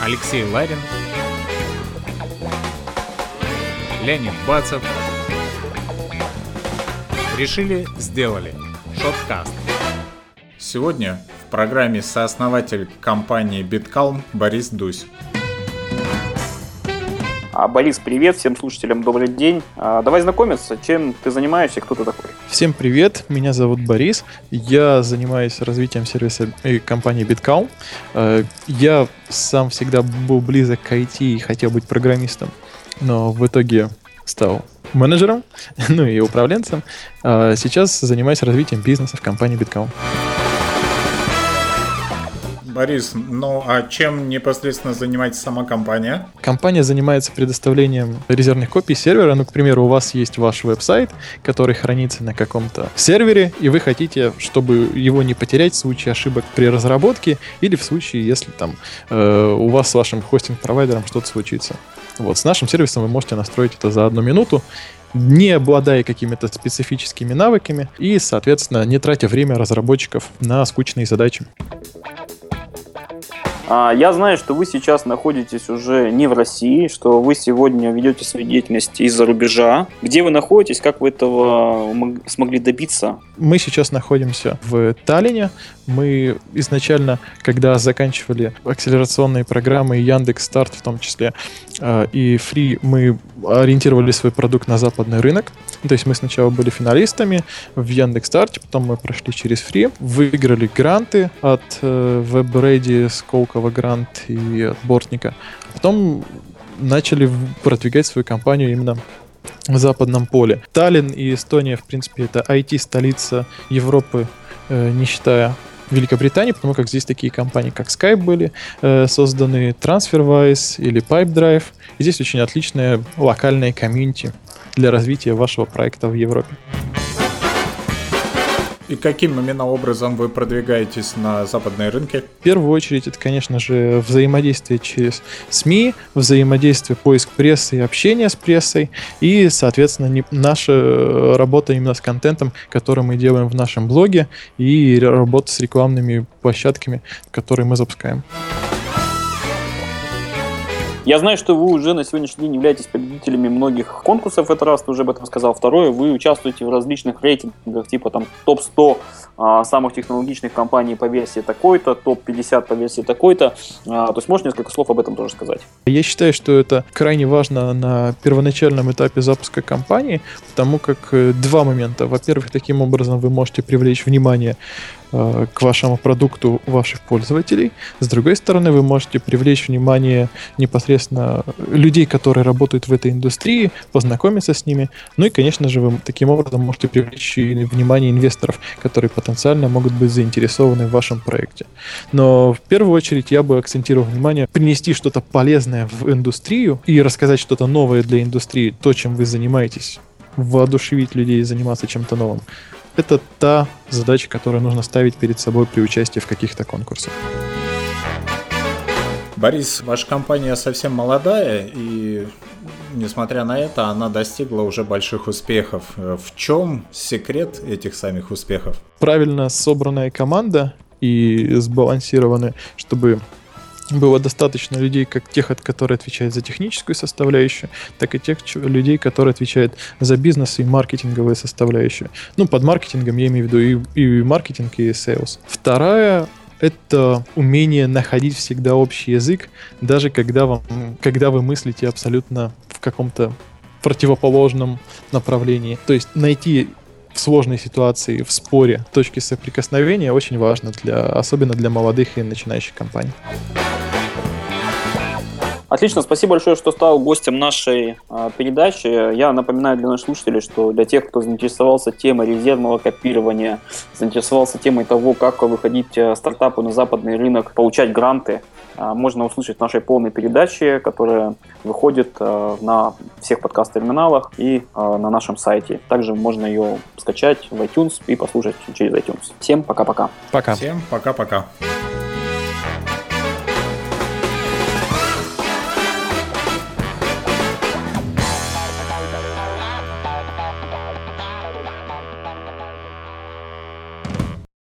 Алексей Ларин, Леонид Бацев. Решили, сделали. Шоткаст. Сегодня в программе сооснователь компании BitCalm Борис Дусь. А, Борис, привет, всем слушателям добрый день. А, давай знакомиться, чем ты занимаешься, кто ты такой? Всем привет, меня зовут Борис, я занимаюсь развитием сервиса компании BitCalm. А, я сам всегда был близок к IT и хотел быть программистом, но в итоге стал менеджером, ну и управленцем. Сейчас занимаюсь развитием бизнеса в компании BitCalm. Борис, ну а чем непосредственно занимается сама компания? Компания занимается предоставлением резервных копий сервера. Ну, к примеру, у вас есть ваш веб-сайт, который хранится на каком-то сервере, и вы хотите, чтобы его не потерять в случае ошибок при разработке или в случае, если там э, у вас с вашим хостинг-провайдером что-то случится. Вот, с нашим сервисом вы можете настроить это за одну минуту, не обладая какими-то специфическими навыками и, соответственно, не тратя время разработчиков на скучные задачи. А, я знаю, что вы сейчас находитесь уже не в России, что вы сегодня ведете свою деятельность из-за рубежа. Где вы находитесь, как вы этого смогли добиться? Мы сейчас находимся в Таллине. Мы изначально, когда заканчивали акселерационные программы Яндекс Старт в том числе, а, и Free, мы ориентировали свой продукт на западный рынок. То есть мы сначала были финалистами в Яндекс Старте, потом мы прошли через Free, выиграли гранты от э, WebReady, Сколково грант и от Бортника. Потом начали продвигать свою компанию именно в западном поле. Таллин и Эстония, в принципе, это IT-столица Европы, э, не считая Великобритании, потому как здесь такие компании, как Skype были э, созданы, TransferWise или PipeDrive. И здесь очень отличная локальная комьюнити для развития вашего проекта в Европе. И каким именно образом вы продвигаетесь на западные рынки? В первую очередь, это, конечно же, взаимодействие через СМИ, взаимодействие, поиск прессы и общение с прессой, и, соответственно, не, наша работа именно с контентом, который мы делаем в нашем блоге, и работа с рекламными площадками, которые мы запускаем. Я знаю, что вы уже на сегодняшний день являетесь победителями многих конкурсов, это раз, ты уже об этом сказал. Второе, вы участвуете в различных рейтингах, типа там топ-100 а, самых технологичных компаний по версии такой-то, топ-50 по версии такой-то. А, то есть можешь несколько слов об этом тоже сказать? Я считаю, что это крайне важно на первоначальном этапе запуска компании, потому как э, два момента. Во-первых, таким образом вы можете привлечь внимание к вашему продукту ваших пользователей. С другой стороны, вы можете привлечь внимание непосредственно людей, которые работают в этой индустрии, познакомиться с ними. Ну и, конечно же, вы таким образом можете привлечь внимание инвесторов, которые потенциально могут быть заинтересованы в вашем проекте. Но в первую очередь я бы акцентировал внимание принести что-то полезное в индустрию и рассказать что-то новое для индустрии, то, чем вы занимаетесь воодушевить людей заниматься чем-то новым это та задача, которую нужно ставить перед собой при участии в каких-то конкурсах. Борис, ваша компания совсем молодая, и несмотря на это, она достигла уже больших успехов. В чем секрет этих самих успехов? Правильно собранная команда и сбалансированная, чтобы было достаточно людей, как тех, которые отвечают за техническую составляющую, так и тех людей, которые отвечают за бизнес и маркетинговую составляющую. Ну, под маркетингом я имею в виду и, и маркетинг, и sales. Вторая это умение находить всегда общий язык, даже когда, вам, когда вы мыслите абсолютно в каком-то противоположном направлении. То есть найти в сложной ситуации, в споре точки соприкосновения очень важно, для, особенно для молодых и начинающих компаний. Отлично, спасибо большое, что стал гостем нашей э, передачи. Я напоминаю для наших слушателей, что для тех, кто заинтересовался темой резервного копирования, заинтересовался темой того, как выходить э, стартапу на западный рынок, получать гранты, э, можно услышать в нашей полной передаче, которая выходит э, на всех подкаст-терминалах и э, на нашем сайте. Также можно ее скачать в iTunes и послушать через iTunes. Всем пока-пока. Пока. Всем пока-пока.